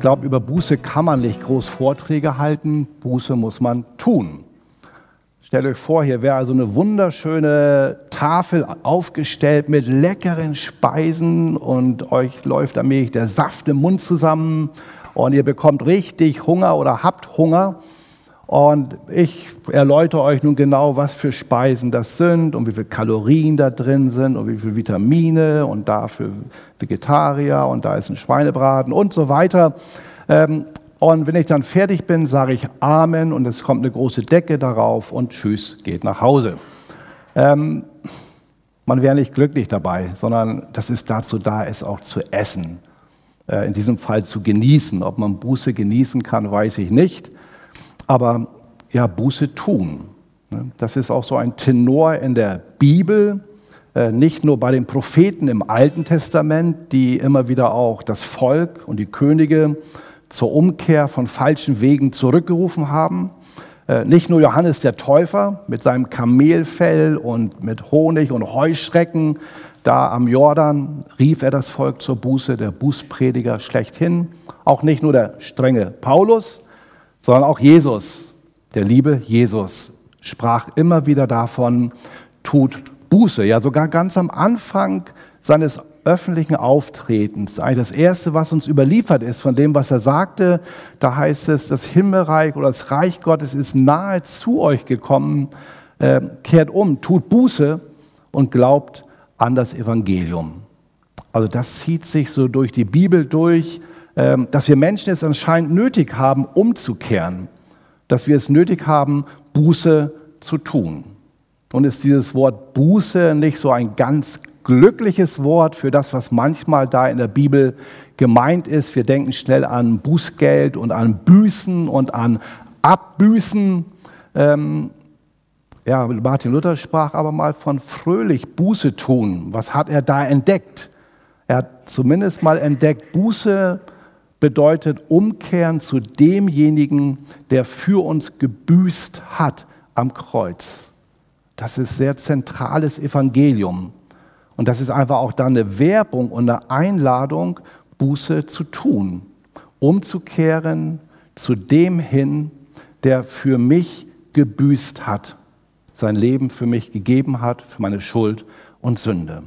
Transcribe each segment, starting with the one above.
Ich glaube, über Buße kann man nicht groß Vorträge halten. Buße muss man tun. Stellt euch vor, hier wäre also eine wunderschöne Tafel aufgestellt mit leckeren Speisen und euch läuft allmählich der Saft im Mund zusammen und ihr bekommt richtig Hunger oder habt Hunger. Und ich erläutere euch nun genau, was für Speisen das sind und wie viele Kalorien da drin sind und wie viele Vitamine und da für Vegetarier und da ist ein Schweinebraten und so weiter. Ähm, und wenn ich dann fertig bin, sage ich Amen und es kommt eine große Decke darauf und Tschüss, geht nach Hause. Ähm, man wäre nicht glücklich dabei, sondern das ist dazu da, es auch zu essen. Äh, in diesem Fall zu genießen. Ob man Buße genießen kann, weiß ich nicht aber ja, Buße tun. Ne? Das ist auch so ein Tenor in der Bibel, äh, nicht nur bei den Propheten im Alten Testament, die immer wieder auch das Volk und die Könige zur Umkehr von falschen Wegen zurückgerufen haben. Äh, nicht nur Johannes der Täufer mit seinem Kamelfell und mit Honig und Heuschrecken da am Jordan rief er das Volk zur Buße, der Bußprediger schlechthin. Auch nicht nur der strenge Paulus, sondern auch Jesus, der liebe Jesus, sprach immer wieder davon, tut Buße. Ja, sogar ganz am Anfang seines öffentlichen Auftretens. Das Erste, was uns überliefert ist von dem, was er sagte, da heißt es, das Himmelreich oder das Reich Gottes ist nahe zu euch gekommen. Äh, kehrt um, tut Buße und glaubt an das Evangelium. Also das zieht sich so durch die Bibel durch. Ähm, dass wir Menschen es anscheinend nötig haben, umzukehren, dass wir es nötig haben, Buße zu tun. Und ist dieses Wort Buße nicht so ein ganz glückliches Wort für das, was manchmal da in der Bibel gemeint ist? Wir denken schnell an Bußgeld und an Büßen und an Abbüßen. Ähm, ja, Martin Luther sprach aber mal von fröhlich Buße tun. Was hat er da entdeckt? Er hat zumindest mal entdeckt, Buße bedeutet umkehren zu demjenigen, der für uns gebüßt hat am Kreuz. Das ist sehr zentrales Evangelium. Und das ist einfach auch dann eine Werbung und eine Einladung, Buße zu tun, umzukehren zu dem hin, der für mich gebüßt hat, sein Leben für mich gegeben hat, für meine Schuld und Sünde.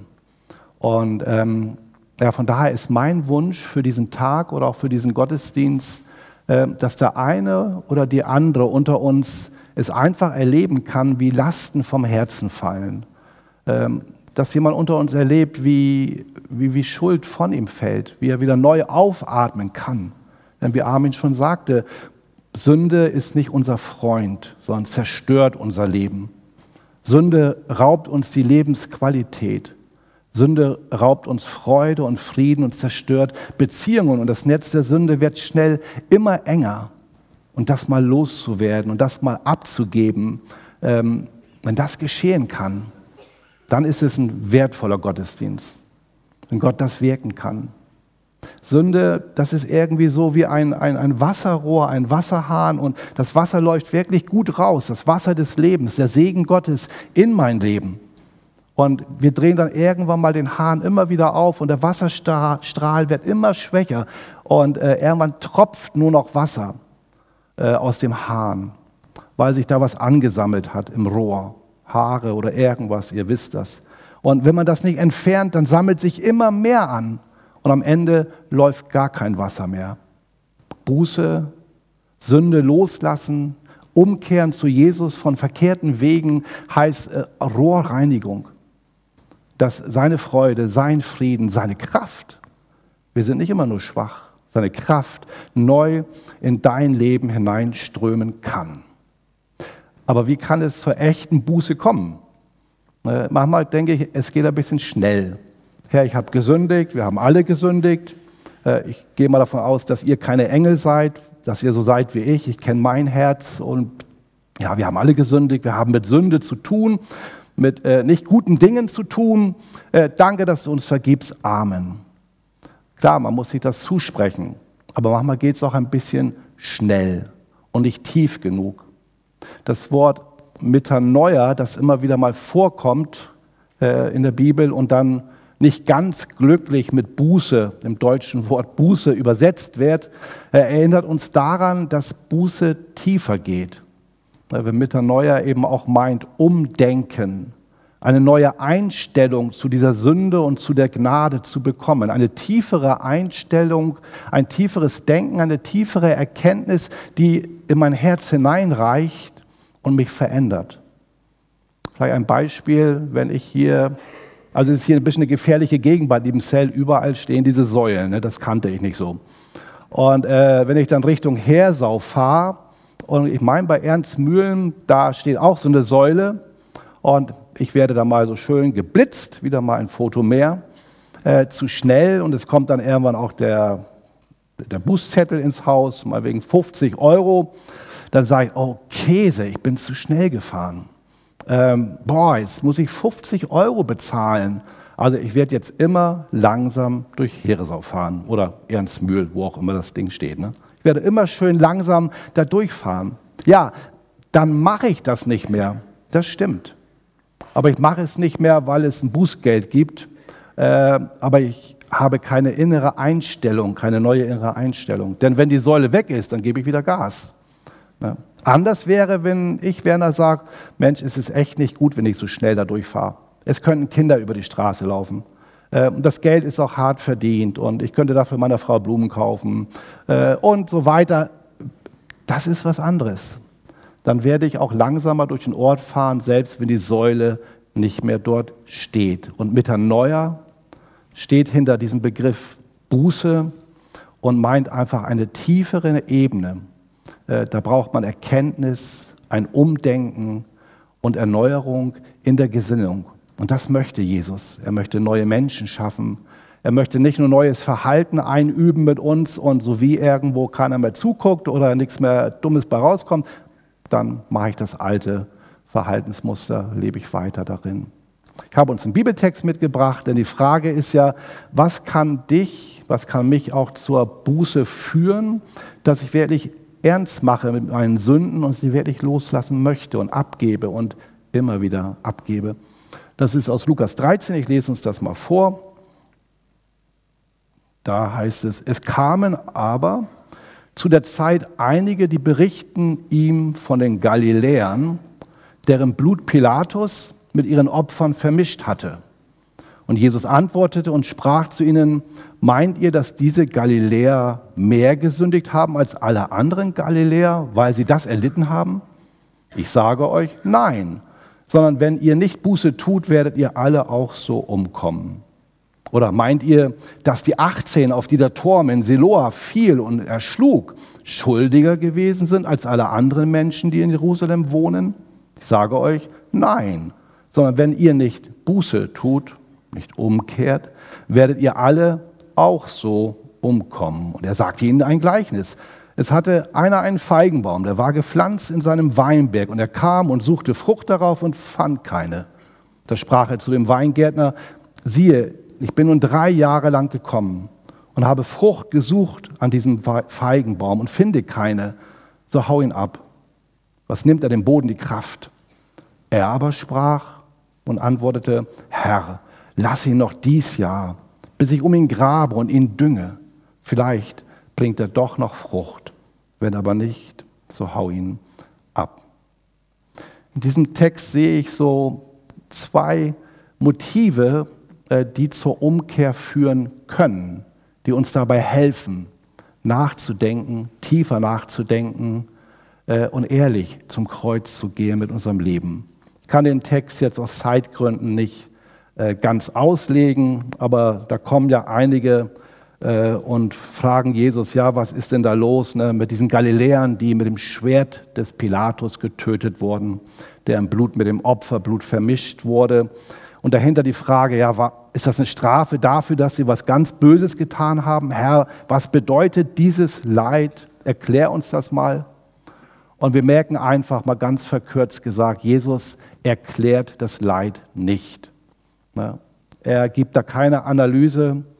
Und ähm, ja, von daher ist mein Wunsch für diesen Tag oder auch für diesen Gottesdienst, äh, dass der eine oder die andere unter uns es einfach erleben kann, wie Lasten vom Herzen fallen. Ähm, dass jemand unter uns erlebt, wie, wie, wie Schuld von ihm fällt, wie er wieder neu aufatmen kann. Denn wie Armin schon sagte, Sünde ist nicht unser Freund, sondern zerstört unser Leben. Sünde raubt uns die Lebensqualität. Sünde raubt uns Freude und Frieden und zerstört Beziehungen. Und das Netz der Sünde wird schnell immer enger. Und das mal loszuwerden und das mal abzugeben, ähm, wenn das geschehen kann, dann ist es ein wertvoller Gottesdienst, wenn Gott das wirken kann. Sünde, das ist irgendwie so wie ein, ein, ein Wasserrohr, ein Wasserhahn und das Wasser läuft wirklich gut raus, das Wasser des Lebens, der Segen Gottes in mein Leben. Und wir drehen dann irgendwann mal den Hahn immer wieder auf und der Wasserstrahl wird immer schwächer und äh, irgendwann tropft nur noch Wasser äh, aus dem Hahn, weil sich da was angesammelt hat im Rohr, Haare oder irgendwas, ihr wisst das. Und wenn man das nicht entfernt, dann sammelt sich immer mehr an und am Ende läuft gar kein Wasser mehr. Buße, Sünde loslassen, umkehren zu Jesus von verkehrten Wegen heißt äh, Rohrreinigung dass seine Freude, sein Frieden, seine Kraft, wir sind nicht immer nur schwach, seine Kraft neu in dein Leben hineinströmen kann. Aber wie kann es zur echten Buße kommen? Äh, manchmal denke ich, es geht ein bisschen schnell. Herr, ich habe gesündigt, wir haben alle gesündigt. Äh, ich gehe mal davon aus, dass ihr keine Engel seid, dass ihr so seid wie ich. Ich kenne mein Herz und ja, wir haben alle gesündigt. Wir haben mit Sünde zu tun, mit äh, nicht guten Dingen zu tun. Äh, danke, dass du uns vergibst. Amen. Klar, man muss sich das zusprechen. Aber manchmal geht es auch ein bisschen schnell und nicht tief genug. Das Wort Metanoia, das immer wieder mal vorkommt äh, in der Bibel und dann nicht ganz glücklich mit Buße, dem deutschen Wort Buße übersetzt wird, äh, erinnert uns daran, dass Buße tiefer geht. Wenn Metanoia eben auch meint, umdenken, eine neue Einstellung zu dieser Sünde und zu der Gnade zu bekommen. Eine tiefere Einstellung, ein tieferes Denken, eine tiefere Erkenntnis, die in mein Herz hineinreicht und mich verändert. Vielleicht ein Beispiel, wenn ich hier, also es ist hier ein bisschen eine gefährliche Gegend bei dem Zell, überall stehen diese Säulen, ne, das kannte ich nicht so. Und äh, wenn ich dann Richtung Hersau fahre, und ich meine bei Ernst Mühlen, da steht auch so eine Säule, und ich werde da mal so schön geblitzt, wieder mal ein Foto mehr, äh, zu schnell und es kommt dann irgendwann auch der, der Bußzettel ins Haus, mal wegen 50 Euro. Dann sage ich, oh Käse, ich bin zu schnell gefahren. Ähm, boah, jetzt muss ich 50 Euro bezahlen. Also ich werde jetzt immer langsam durch Heresau fahren oder Ernstmühl, wo auch immer das Ding steht. Ne? Ich werde immer schön langsam da durchfahren. Ja, dann mache ich das nicht mehr. Das stimmt. Aber ich mache es nicht mehr, weil es ein Bußgeld gibt. Äh, aber ich habe keine innere Einstellung, keine neue innere Einstellung. Denn wenn die Säule weg ist, dann gebe ich wieder Gas. Ja. Anders wäre, wenn ich, Werner, sage, Mensch, es ist echt nicht gut, wenn ich so schnell da durchfahre. Es könnten Kinder über die Straße laufen. Äh, das Geld ist auch hart verdient und ich könnte dafür meiner Frau Blumen kaufen äh, und so weiter. Das ist was anderes dann werde ich auch langsamer durch den Ort fahren, selbst wenn die Säule nicht mehr dort steht. Und Metanoia steht hinter diesem Begriff Buße und meint einfach eine tiefere Ebene. Äh, da braucht man Erkenntnis, ein Umdenken und Erneuerung in der Gesinnung. Und das möchte Jesus. Er möchte neue Menschen schaffen. Er möchte nicht nur neues Verhalten einüben mit uns und so wie irgendwo keiner mehr zuguckt oder nichts mehr Dummes bei rauskommt, dann mache ich das alte Verhaltensmuster, lebe ich weiter darin. Ich habe uns einen Bibeltext mitgebracht, denn die Frage ist ja, was kann dich, was kann mich auch zur Buße führen, dass ich wirklich ernst mache mit meinen Sünden und sie wirklich loslassen möchte und abgebe und immer wieder abgebe. Das ist aus Lukas 13, ich lese uns das mal vor. Da heißt es, es kamen aber zu der Zeit einige, die berichten ihm von den Galiläern, deren Blut Pilatus mit ihren Opfern vermischt hatte. Und Jesus antwortete und sprach zu ihnen, meint ihr, dass diese Galiläer mehr gesündigt haben als alle anderen Galiläer, weil sie das erlitten haben? Ich sage euch, nein, sondern wenn ihr nicht Buße tut, werdet ihr alle auch so umkommen. Oder meint ihr, dass die 18, auf die der Turm in Siloa fiel und erschlug, schuldiger gewesen sind als alle anderen Menschen, die in Jerusalem wohnen? Ich sage euch, nein, sondern wenn ihr nicht Buße tut, nicht umkehrt, werdet ihr alle auch so umkommen. Und er sagte ihnen ein Gleichnis. Es hatte einer einen Feigenbaum, der war gepflanzt in seinem Weinberg und er kam und suchte Frucht darauf und fand keine. Da sprach er zu dem Weingärtner, siehe, ich bin nun drei Jahre lang gekommen und habe Frucht gesucht an diesem Feigenbaum und finde keine, so hau ihn ab. Was nimmt er dem Boden die Kraft? Er aber sprach und antwortete, Herr, lass ihn noch dies Jahr, bis ich um ihn grabe und ihn dünge. Vielleicht bringt er doch noch Frucht. Wenn aber nicht, so hau ihn ab. In diesem Text sehe ich so zwei Motive, äh, die zur Umkehr führen können, die uns dabei helfen, nachzudenken, tiefer nachzudenken äh, und ehrlich zum Kreuz zu gehen mit unserem Leben. Ich kann den Text jetzt aus Zeitgründen nicht äh, ganz auslegen, aber da kommen ja einige und fragen Jesus, ja, was ist denn da los ne, mit diesen Galiläern, die mit dem Schwert des Pilatus getötet wurden, deren Blut mit dem Opferblut vermischt wurde. Und dahinter die Frage, ja, war, ist das eine Strafe dafür, dass sie was ganz Böses getan haben? Herr, was bedeutet dieses Leid erklär uns das mal. Und wir merken einfach mal ganz verkürzt gesagt, Jesus erklärt das Leid nicht. Ne? Er gibt da keine Analyse, äh,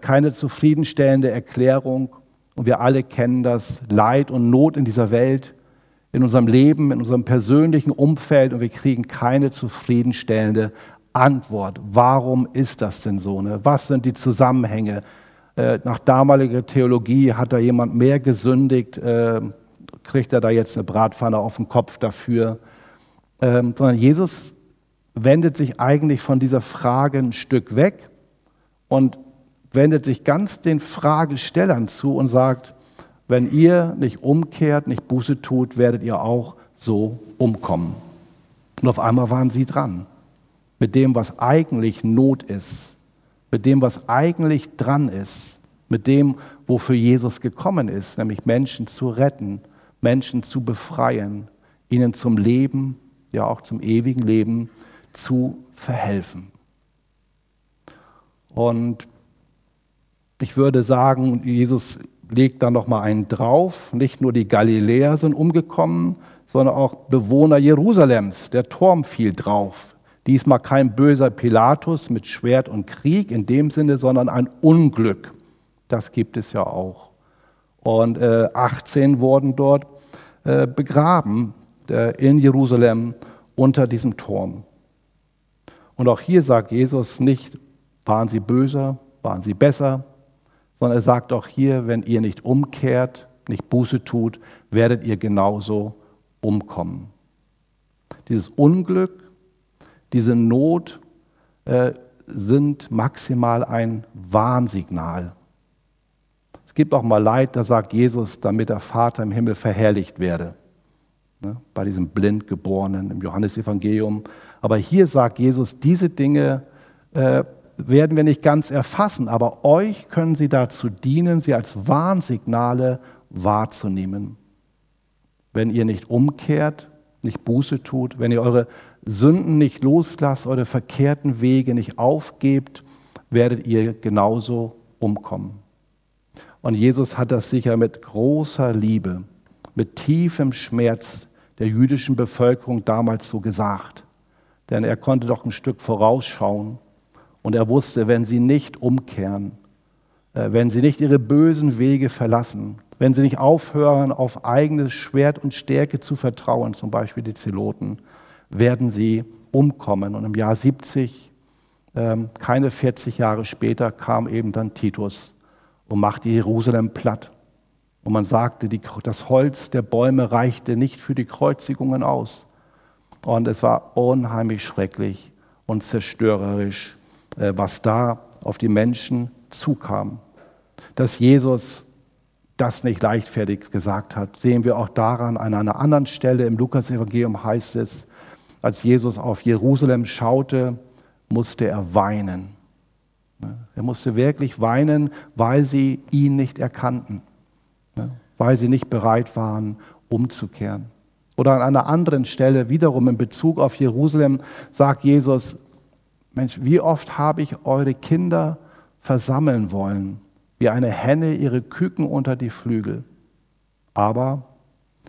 keine zufriedenstellende Erklärung. Und wir alle kennen das Leid und Not in dieser Welt, in unserem Leben, in unserem persönlichen Umfeld und wir kriegen keine zufriedenstellende Antwort. Warum ist das denn so? Ne? Was sind die Zusammenhänge? Äh, nach damaliger Theologie hat da jemand mehr gesündigt, äh, kriegt er da jetzt eine Bratpfanne auf den Kopf dafür. Ähm, sondern Jesus wendet sich eigentlich von dieser Frage ein Stück weg und wendet sich ganz den Fragestellern zu und sagt, wenn ihr nicht umkehrt, nicht Buße tut, werdet ihr auch so umkommen. Und auf einmal waren sie dran mit dem, was eigentlich Not ist, mit dem, was eigentlich dran ist, mit dem, wofür Jesus gekommen ist, nämlich Menschen zu retten, Menschen zu befreien, ihnen zum Leben, ja auch zum ewigen Leben zu verhelfen. Und ich würde sagen, Jesus legt da noch mal einen drauf. Nicht nur die Galiläer sind umgekommen, sondern auch Bewohner Jerusalems. Der Turm fiel drauf. Diesmal kein böser Pilatus mit Schwert und Krieg in dem Sinne, sondern ein Unglück. Das gibt es ja auch. Und äh, 18 wurden dort äh, begraben äh, in Jerusalem unter diesem Turm. Und auch hier sagt Jesus nicht, waren sie böser, waren sie besser, sondern er sagt auch hier, wenn ihr nicht umkehrt, nicht Buße tut, werdet ihr genauso umkommen. Dieses Unglück diese Not äh, sind maximal ein Warnsignal. Es gibt auch mal Leid, da sagt Jesus, damit der Vater im Himmel verherrlicht werde. Ne, bei diesem Blindgeborenen im Johannesevangelium. Aber hier sagt Jesus, diese Dinge äh, werden wir nicht ganz erfassen, aber euch können sie dazu dienen, sie als Warnsignale wahrzunehmen. Wenn ihr nicht umkehrt, nicht Buße tut, wenn ihr eure Sünden nicht loslasst, eure verkehrten Wege nicht aufgebt, werdet ihr genauso umkommen. Und Jesus hat das sicher mit großer Liebe, mit tiefem Schmerz der jüdischen Bevölkerung damals so gesagt. Denn er konnte doch ein Stück vorausschauen und er wusste, wenn sie nicht umkehren, äh, wenn sie nicht ihre bösen Wege verlassen, wenn sie nicht aufhören, auf eigenes Schwert und Stärke zu vertrauen, zum Beispiel die Zeloten, werden sie umkommen. Und im Jahr 70, ähm, keine 40 Jahre später, kam eben dann Titus und machte Jerusalem platt. Und man sagte, die, das Holz der Bäume reichte nicht für die Kreuzigungen aus. Und es war unheimlich schrecklich und zerstörerisch, was da auf die Menschen zukam. Dass Jesus das nicht leichtfertig gesagt hat, sehen wir auch daran, an einer anderen Stelle im Lukas-Evangelium heißt es, als Jesus auf Jerusalem schaute, musste er weinen. Er musste wirklich weinen, weil sie ihn nicht erkannten, weil sie nicht bereit waren, umzukehren. Oder an einer anderen Stelle, wiederum in Bezug auf Jerusalem, sagt Jesus, Mensch, wie oft habe ich eure Kinder versammeln wollen, wie eine Henne ihre Küken unter die Flügel. Aber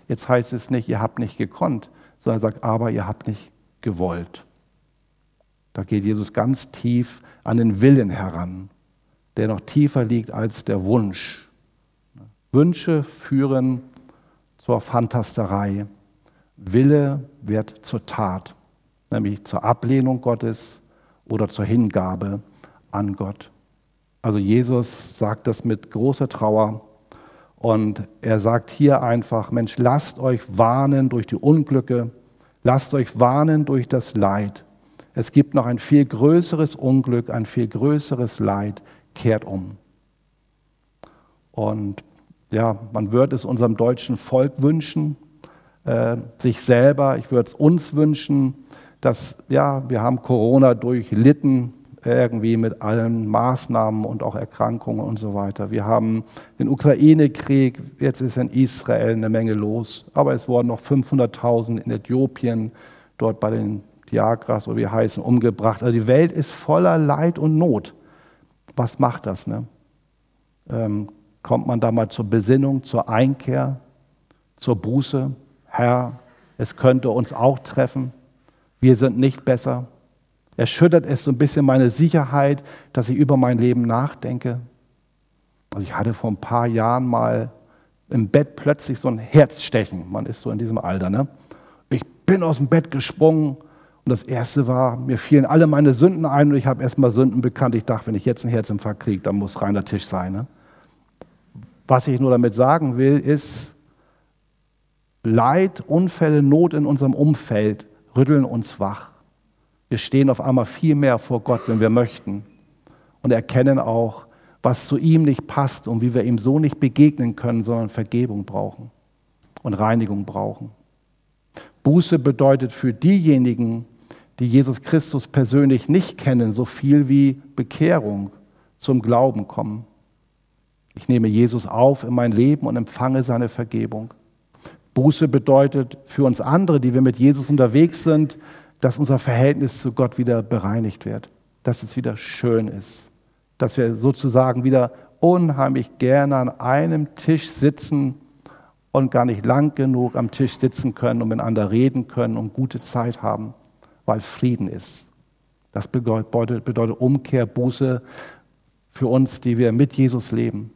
jetzt heißt es nicht, ihr habt nicht gekonnt, sondern er sagt, aber ihr habt nicht gewollt. Da geht Jesus ganz tief an den Willen heran, der noch tiefer liegt als der Wunsch. Wünsche führen zur Fantasterei. Wille wird zur Tat, nämlich zur Ablehnung Gottes oder zur Hingabe an Gott. Also Jesus sagt das mit großer Trauer und er sagt hier einfach, Mensch, lasst euch warnen durch die Unglücke, lasst euch warnen durch das Leid. Es gibt noch ein viel größeres Unglück, ein viel größeres Leid, kehrt um. Und ja, man würde es unserem deutschen Volk wünschen, äh, sich selber, ich würde es uns wünschen, dass, ja, wir haben Corona durchlitten, irgendwie mit allen Maßnahmen und auch Erkrankungen und so weiter. Wir haben den Ukraine-Krieg, jetzt ist in Israel eine Menge los, aber es wurden noch 500.000 in Äthiopien, dort bei den Diagras oder wie heißen, umgebracht. Also die Welt ist voller Leid und Not. Was macht das? Ne? Ähm, kommt man da mal zur Besinnung, zur Einkehr, zur Buße. Herr, es könnte uns auch treffen. Wir sind nicht besser. Erschüttert es so ein bisschen meine Sicherheit, dass ich über mein Leben nachdenke. Also ich hatte vor ein paar Jahren mal im Bett plötzlich so ein Herzstechen. Man ist so in diesem Alter. Ne? Ich bin aus dem Bett gesprungen und das Erste war, mir fielen alle meine Sünden ein und ich habe erstmal Sünden bekannt. Ich dachte, wenn ich jetzt einen Herzinfarkt kriege, dann muss reiner Tisch sein. Ne? Was ich nur damit sagen will, ist, Leid, Unfälle, Not in unserem Umfeld rütteln uns wach. Wir stehen auf einmal viel mehr vor Gott, wenn wir möchten und erkennen auch, was zu ihm nicht passt und wie wir ihm so nicht begegnen können, sondern Vergebung brauchen und Reinigung brauchen. Buße bedeutet für diejenigen, die Jesus Christus persönlich nicht kennen, so viel wie Bekehrung zum Glauben kommen. Ich nehme Jesus auf in mein Leben und empfange seine Vergebung. Buße bedeutet für uns andere, die wir mit Jesus unterwegs sind, dass unser Verhältnis zu Gott wieder bereinigt wird, dass es wieder schön ist, dass wir sozusagen wieder unheimlich gerne an einem Tisch sitzen und gar nicht lang genug am Tisch sitzen können und miteinander reden können und gute Zeit haben, weil Frieden ist. Das bedeutet, Umkehr, Buße für uns, die wir mit Jesus leben.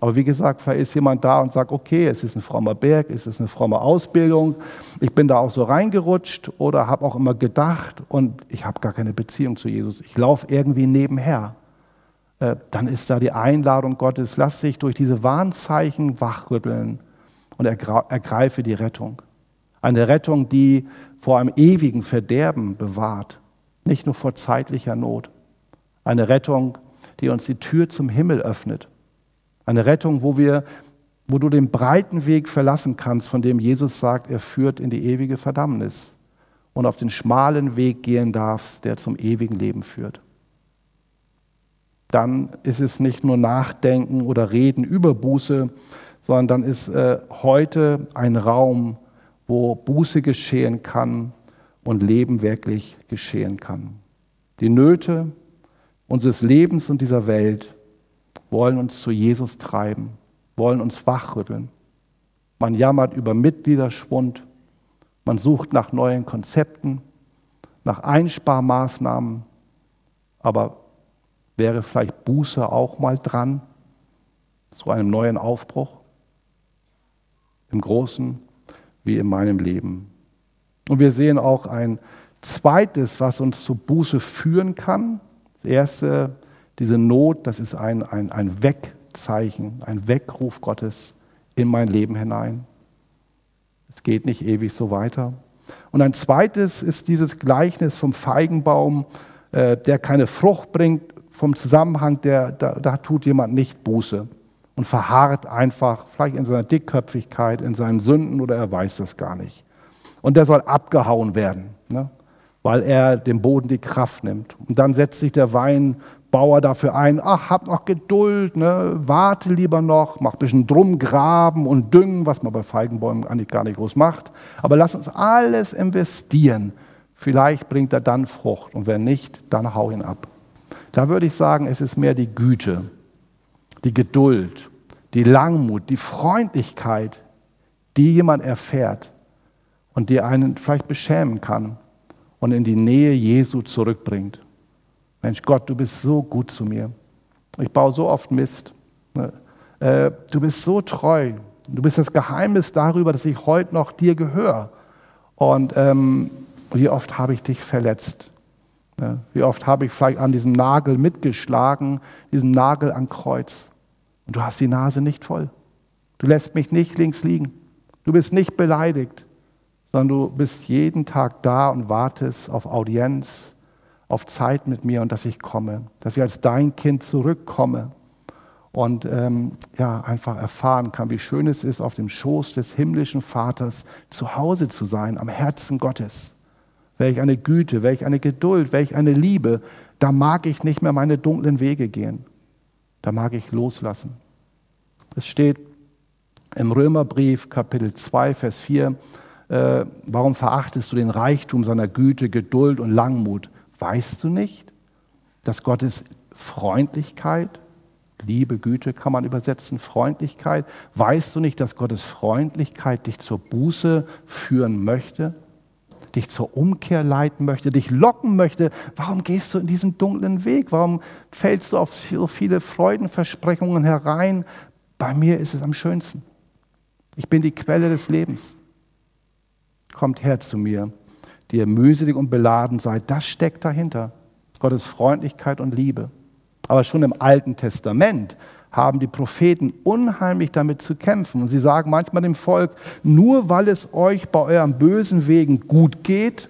Aber wie gesagt, vielleicht ist jemand da und sagt, okay, es ist ein frommer Berg, es ist eine fromme Ausbildung, ich bin da auch so reingerutscht oder habe auch immer gedacht und ich habe gar keine Beziehung zu Jesus, ich laufe irgendwie nebenher. Äh, dann ist da die Einladung Gottes, lass dich durch diese Warnzeichen wachrütteln und ergreife die Rettung. Eine Rettung, die vor einem ewigen Verderben bewahrt, nicht nur vor zeitlicher Not. Eine Rettung, die uns die Tür zum Himmel öffnet eine Rettung, wo, wir, wo du den breiten Weg verlassen kannst, von dem Jesus sagt, er führt in die ewige Verdammnis und auf den schmalen Weg gehen darfst, der zum ewigen Leben führt. Dann ist es nicht nur Nachdenken oder Reden über Buße, sondern dann ist äh, heute ein Raum, wo Buße geschehen kann und Leben wirklich geschehen kann. Die Nöte unseres Lebens und dieser Welt wollen uns zu Jesus treiben, wollen uns wachrütteln. Man jammert über Mitgliederschwund, man sucht nach neuen Konzepten, nach Einsparmaßnahmen, aber wäre vielleicht Buße auch mal dran zu einem neuen Aufbruch? Im Großen wie in meinem Leben. Und wir sehen auch ein zweites, was uns zu Buße führen kann. Das erste diese Not, das ist ein, ein, ein Wegzeichen, ein Weckruf Gottes in mein Leben hinein. Es geht nicht ewig so weiter. Und ein zweites ist dieses Gleichnis vom Feigenbaum, äh, der keine Frucht bringt, vom Zusammenhang, der, da, da tut jemand nicht Buße und verharrt einfach, vielleicht in seiner Dickköpfigkeit, in seinen Sünden oder er weiß das gar nicht. Und der soll abgehauen werden, ne? weil er dem Boden die Kraft nimmt. Und dann setzt sich der Wein Bauer dafür ein, ach, hab noch Geduld, ne? warte lieber noch, mach ein bisschen drum graben und düngen, was man bei Feigenbäumen eigentlich gar nicht groß macht. Aber lass uns alles investieren. Vielleicht bringt er dann Frucht und wenn nicht, dann hau ihn ab. Da würde ich sagen, es ist mehr die Güte, die Geduld, die Langmut, die Freundlichkeit, die jemand erfährt und die einen vielleicht beschämen kann und in die Nähe Jesu zurückbringt. Mensch, Gott, du bist so gut zu mir. Ich baue so oft Mist. Ne? Äh, du bist so treu. Du bist das Geheimnis darüber, dass ich heute noch dir gehöre. Und ähm, wie oft habe ich dich verletzt? Ne? Wie oft habe ich vielleicht an diesem Nagel mitgeschlagen, diesem Nagel am Kreuz? Und du hast die Nase nicht voll. Du lässt mich nicht links liegen. Du bist nicht beleidigt, sondern du bist jeden Tag da und wartest auf Audienz, auf Zeit mit mir und dass ich komme, dass ich als dein Kind zurückkomme und ähm, ja, einfach erfahren kann, wie schön es ist, auf dem Schoß des himmlischen Vaters zu Hause zu sein, am Herzen Gottes. Welch eine Güte, welch eine Geduld, welch eine Liebe. Da mag ich nicht mehr meine dunklen Wege gehen. Da mag ich loslassen. Es steht im Römerbrief Kapitel 2, Vers 4, äh, warum verachtest du den Reichtum seiner Güte, Geduld und Langmut? Weißt du nicht, dass Gottes Freundlichkeit Liebe, Güte kann man übersetzen, Freundlichkeit. Weißt du nicht, dass Gottes Freundlichkeit dich zur Buße führen möchte? dich zur Umkehr leiten möchte, dich locken möchte. Warum gehst du in diesen dunklen Weg? Warum fällst du auf so viele Freudenversprechungen herein? Bei mir ist es am schönsten. Ich bin die Quelle des Lebens. Kommt her zu mir, die ihr mühselig und beladen seid. Das steckt dahinter. Gottes Freundlichkeit und Liebe. Aber schon im Alten Testament haben die Propheten unheimlich damit zu kämpfen. Und sie sagen manchmal dem Volk, nur weil es euch bei eurem bösen Wegen gut geht,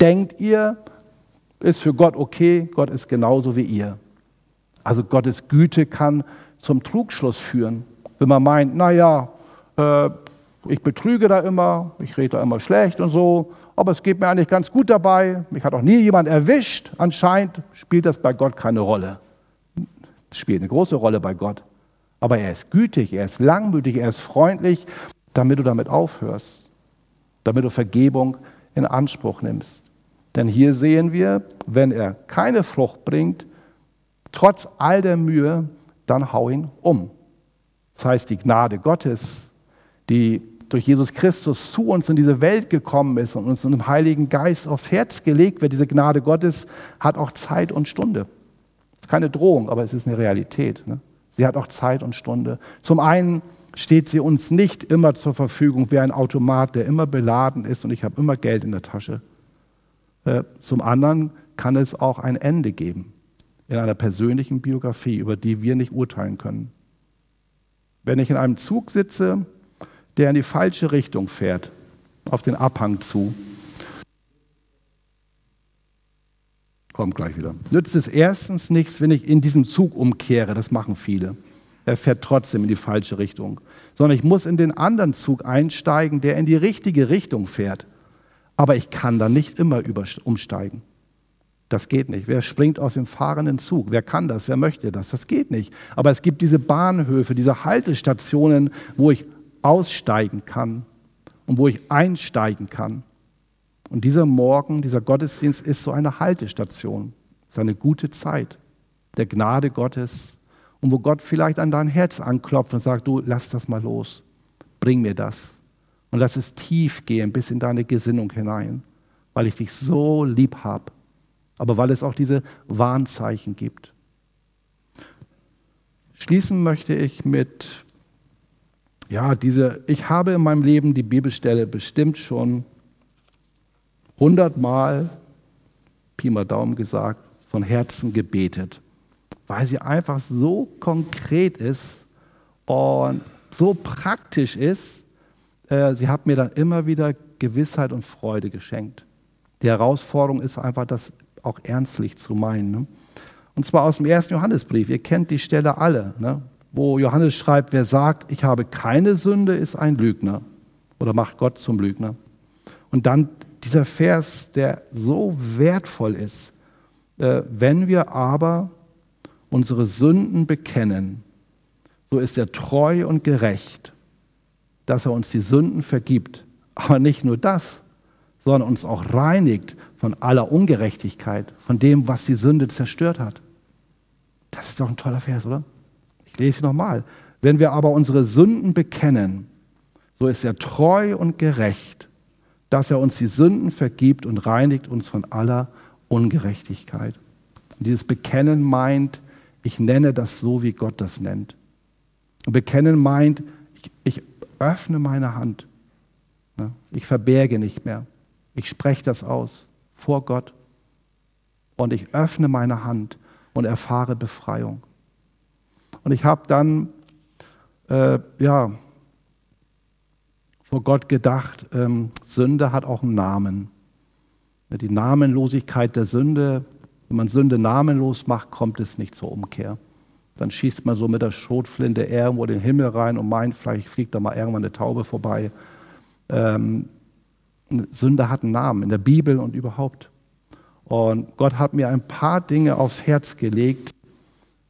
denkt ihr, ist für Gott okay, Gott ist genauso wie ihr. Also Gottes Güte kann zum Trugschluss führen. Wenn man meint, naja, äh, ich betrüge da immer, ich rede da immer schlecht und so, aber es geht mir eigentlich ganz gut dabei, mich hat auch nie jemand erwischt, anscheinend spielt das bei Gott keine Rolle. Das spielt eine große Rolle bei Gott. Aber er ist gütig, er ist langmütig, er ist freundlich, damit du damit aufhörst, damit du Vergebung in Anspruch nimmst. Denn hier sehen wir, wenn er keine Frucht bringt, trotz all der Mühe, dann hau ihn um. Das heißt, die Gnade Gottes, die durch Jesus Christus zu uns in diese Welt gekommen ist und uns in dem Heiligen Geist aufs Herz gelegt wird, diese Gnade Gottes hat auch Zeit und Stunde keine Drohung, aber es ist eine Realität. Ne? Sie hat auch Zeit und Stunde. Zum einen steht sie uns nicht immer zur Verfügung wie ein Automat, der immer beladen ist und ich habe immer Geld in der Tasche. Äh, zum anderen kann es auch ein Ende geben in einer persönlichen Biografie, über die wir nicht urteilen können. Wenn ich in einem Zug sitze, der in die falsche Richtung fährt, auf den Abhang zu, Kommt gleich wieder. Nützt es erstens nichts, wenn ich in diesem Zug umkehre. Das machen viele. Er fährt trotzdem in die falsche Richtung. Sondern ich muss in den anderen Zug einsteigen, der in die richtige Richtung fährt. Aber ich kann da nicht immer umsteigen. Das geht nicht. Wer springt aus dem fahrenden Zug? Wer kann das? Wer möchte das? Das geht nicht. Aber es gibt diese Bahnhöfe, diese Haltestationen, wo ich aussteigen kann und wo ich einsteigen kann. Und dieser Morgen, dieser Gottesdienst ist so eine Haltestation, ist eine gute Zeit der Gnade Gottes und wo Gott vielleicht an dein Herz anklopft und sagt, du lass das mal los, bring mir das und lass es tief gehen bis in deine Gesinnung hinein, weil ich dich so lieb habe, aber weil es auch diese Warnzeichen gibt. Schließen möchte ich mit, ja, diese, ich habe in meinem Leben die Bibelstelle bestimmt schon hundertmal, Pi mal Daumen gesagt, von Herzen gebetet, weil sie einfach so konkret ist und so praktisch ist. Äh, sie hat mir dann immer wieder Gewissheit und Freude geschenkt. Die Herausforderung ist einfach, das auch ernstlich zu meinen. Ne? Und zwar aus dem ersten Johannesbrief. Ihr kennt die Stelle alle, ne? Wo Johannes schreibt, wer sagt, ich habe keine Sünde, ist ein Lügner oder macht Gott zum Lügner. Und dann dieser Vers, der so wertvoll ist. Äh, wenn wir aber unsere Sünden bekennen, so ist er treu und gerecht, dass er uns die Sünden vergibt. Aber nicht nur das, sondern uns auch reinigt von aller Ungerechtigkeit, von dem, was die Sünde zerstört hat. Das ist doch ein toller Vers, oder? Ich lese nochmal. Wenn wir aber unsere Sünden bekennen, so ist er treu und gerecht, dass er uns die Sünden vergibt und reinigt uns von aller Ungerechtigkeit. Und dieses Bekennen meint, ich nenne das so, wie Gott das nennt. Und Bekennen meint, ich, ich öffne meine Hand. Ich verberge nicht mehr. Ich spreche das aus vor Gott. Und ich öffne meine Hand und erfahre Befreiung. Und ich habe dann, äh, ja, vor Gott gedacht, ähm, Sünde hat auch einen Namen. Die Namenlosigkeit der Sünde, wenn man Sünde namenlos macht, kommt es nicht zur Umkehr. Dann schießt man so mit der Schrotflinte irgendwo in den Himmel rein und meint, vielleicht fliegt da mal irgendwann eine Taube vorbei. Ähm, Sünde hat einen Namen in der Bibel und überhaupt. Und Gott hat mir ein paar Dinge aufs Herz gelegt,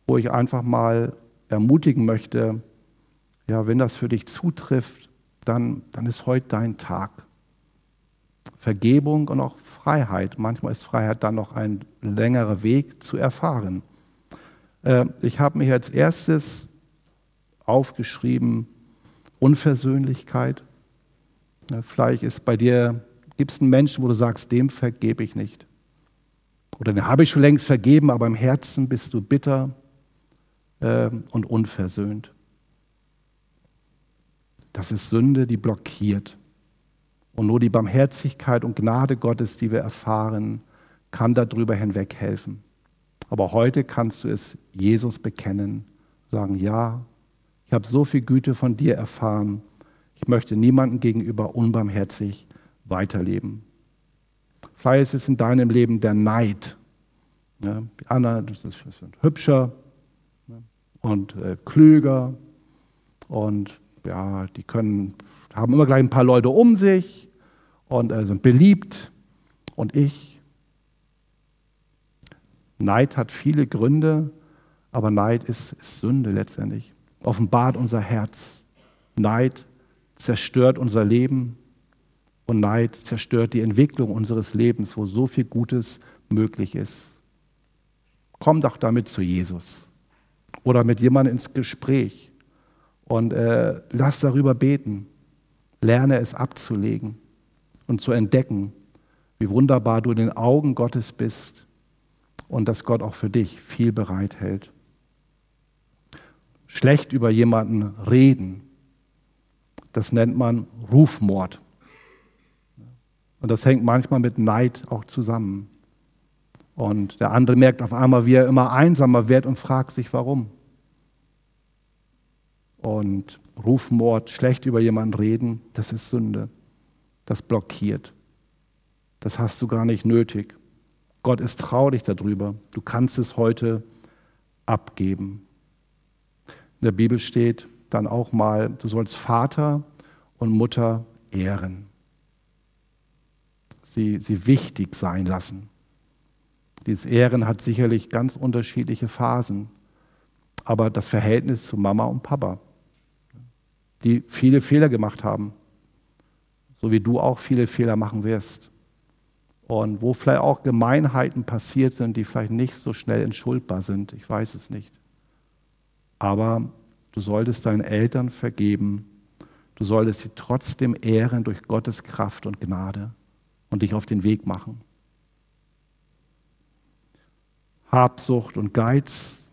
wo ich einfach mal ermutigen möchte, ja, wenn das für dich zutrifft, dann, dann ist heute dein Tag. Vergebung und auch Freiheit. Manchmal ist Freiheit dann noch ein längerer Weg zu erfahren. Äh, ich habe mich als erstes aufgeschrieben, Unversöhnlichkeit. Vielleicht ist bei dir, gibt es einen Menschen, wo du sagst, dem vergebe ich nicht. Oder den habe ich schon längst vergeben, aber im Herzen bist du bitter und unversöhnt. Das ist Sünde, die blockiert. Und nur die Barmherzigkeit und Gnade Gottes, die wir erfahren, kann darüber hinweg helfen. Aber heute kannst du es Jesus bekennen, sagen, ja, ich habe so viel Güte von dir erfahren. Ich möchte niemandem gegenüber unbarmherzig weiterleben. Vielleicht ist es in deinem Leben der Neid. Ja, die anderen sind hübscher und äh, klüger und ja, die können, haben immer gleich ein paar Leute um sich und äh, sind beliebt. Und ich, Neid hat viele Gründe, aber Neid ist, ist Sünde letztendlich offenbart unser Herz. Neid zerstört unser Leben und Neid zerstört die Entwicklung unseres Lebens, wo so viel Gutes möglich ist. Komm doch damit zu Jesus oder mit jemandem ins Gespräch und äh, lass darüber beten. Lerne es abzulegen und zu entdecken, wie wunderbar du in den Augen Gottes bist und dass Gott auch für dich viel bereithält schlecht über jemanden reden, das nennt man Rufmord. Und das hängt manchmal mit Neid auch zusammen. Und der andere merkt auf einmal, wie er immer einsamer wird und fragt sich, warum. Und Rufmord, schlecht über jemanden reden, das ist Sünde. Das blockiert. Das hast du gar nicht nötig. Gott ist traurig darüber. Du kannst es heute abgeben. In der Bibel steht dann auch mal, du sollst Vater und Mutter ehren. Sie, sie wichtig sein lassen. Dieses Ehren hat sicherlich ganz unterschiedliche Phasen. Aber das Verhältnis zu Mama und Papa, die viele Fehler gemacht haben, so wie du auch viele Fehler machen wirst. Und wo vielleicht auch Gemeinheiten passiert sind, die vielleicht nicht so schnell entschuldbar sind, ich weiß es nicht. Aber du solltest deinen Eltern vergeben. Du solltest sie trotzdem ehren durch Gottes Kraft und Gnade und dich auf den Weg machen. Habsucht und Geiz.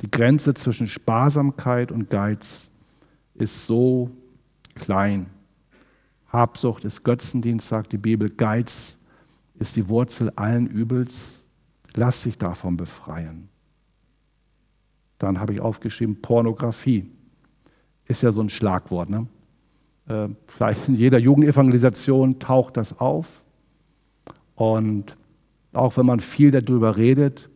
Die Grenze zwischen Sparsamkeit und Geiz ist so klein. Habsucht ist Götzendienst, sagt die Bibel. Geiz ist die Wurzel allen Übels. Lass dich davon befreien. Dann habe ich aufgeschrieben, Pornografie. Ist ja so ein Schlagwort. Ne? Äh, vielleicht in jeder Jugendevangelisation taucht das auf. Und auch wenn man viel darüber redet,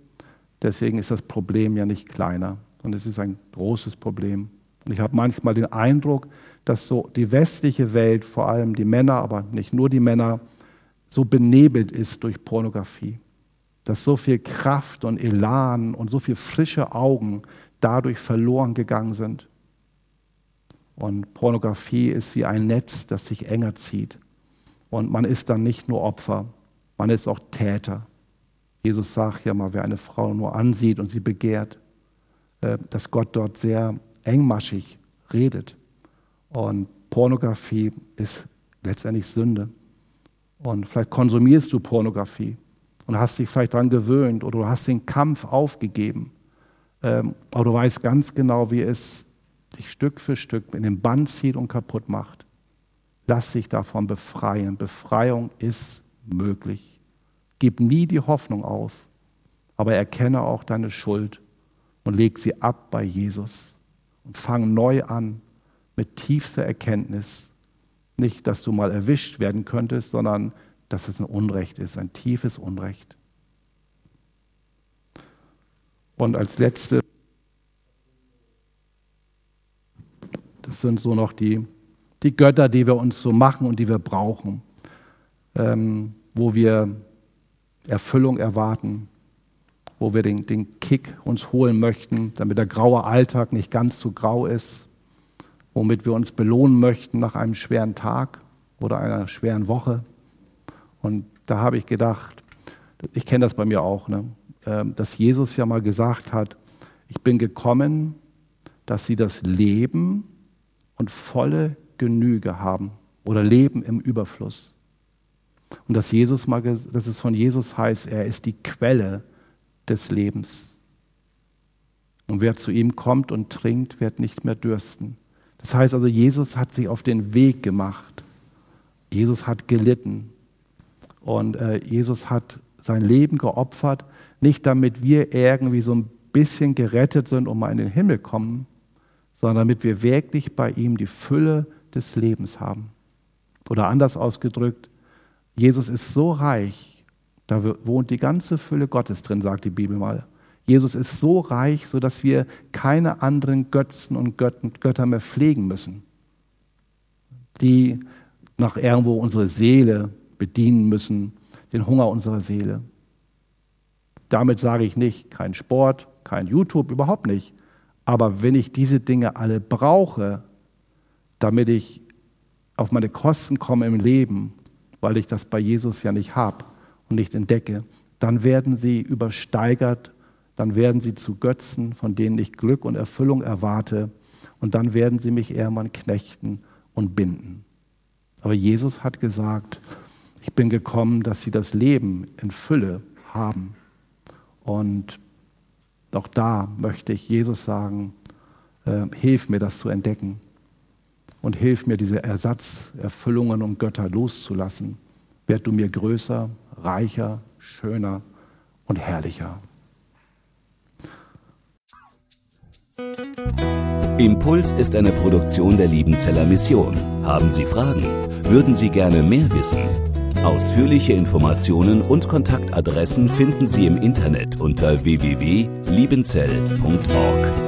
deswegen ist das Problem ja nicht kleiner, sondern es ist ein großes Problem. Und ich habe manchmal den Eindruck, dass so die westliche Welt, vor allem die Männer, aber nicht nur die Männer, so benebelt ist durch Pornografie dass so viel Kraft und Elan und so viel frische Augen dadurch verloren gegangen sind. Und Pornografie ist wie ein Netz, das sich enger zieht. Und man ist dann nicht nur Opfer, man ist auch Täter. Jesus sagt ja mal, wer eine Frau nur ansieht und sie begehrt, äh, dass Gott dort sehr engmaschig redet. Und Pornografie ist letztendlich Sünde. Und vielleicht konsumierst du Pornografie und hast dich vielleicht daran gewöhnt oder du hast den Kampf aufgegeben. Ähm, aber du weißt ganz genau, wie es dich Stück für Stück in den Bann zieht und kaputt macht. Lass dich davon befreien. Befreiung ist möglich. Gib nie die Hoffnung auf, aber erkenne auch deine Schuld und leg sie ab bei Jesus und fang neu an mit tiefster Erkenntnis. Nicht, dass du mal erwischt werden könntest, sondern dass es ein Unrecht ist, ein tiefes Unrecht. Und als letzte, das sind so noch die, die Götter, die wir uns so machen und die wir brauchen, ähm, wo wir Erfüllung erwarten, wo wir den, den Kick uns holen möchten, damit der graue Alltag nicht ganz so grau ist, womit wir uns belohnen möchten nach einem schweren Tag oder einer schweren Woche. Und da habe ich gedacht, ich kenne das bei mir auch, ne? ähm, dass Jesus ja mal gesagt hat, ich bin gekommen, dass sie das Leben und volle Genüge haben oder Leben im Überfluss. Und dass Jesus mal, dass es von Jesus heißt, er ist die Quelle des Lebens. Und wer zu ihm kommt und trinkt, wird nicht mehr dürsten. Das heißt also, Jesus hat sich auf den Weg gemacht. Jesus hat gelitten. Und äh, Jesus hat sein Leben geopfert, nicht damit wir irgendwie so ein bisschen gerettet sind und mal in den Himmel kommen, sondern damit wir wirklich bei ihm die Fülle des Lebens haben. Oder anders ausgedrückt, Jesus ist so reich, da wohnt die ganze Fülle Gottes drin, sagt die Bibel mal. Jesus ist so reich, sodass wir keine anderen Götzen und Götter mehr pflegen müssen, die nach irgendwo unsere Seele bedienen müssen, den Hunger unserer Seele. Damit sage ich nicht, kein Sport, kein YouTube, überhaupt nicht. Aber wenn ich diese Dinge alle brauche, damit ich auf meine Kosten komme im Leben, weil ich das bei Jesus ja nicht habe und nicht entdecke, dann werden sie übersteigert, dann werden sie zu Götzen, von denen ich Glück und Erfüllung erwarte, und dann werden sie mich irgendwann knechten und binden. Aber Jesus hat gesagt, ich bin gekommen, dass sie das Leben in Fülle haben. Und auch da möchte ich Jesus sagen, äh, hilf mir das zu entdecken und hilf mir diese Ersatzerfüllungen und Götter loszulassen. Werd du mir größer, reicher, schöner und herrlicher. Impuls ist eine Produktion der Liebenzeller Mission. Haben Sie Fragen? Würden Sie gerne mehr wissen? Ausführliche Informationen und Kontaktadressen finden Sie im Internet unter www.liebenzell.org.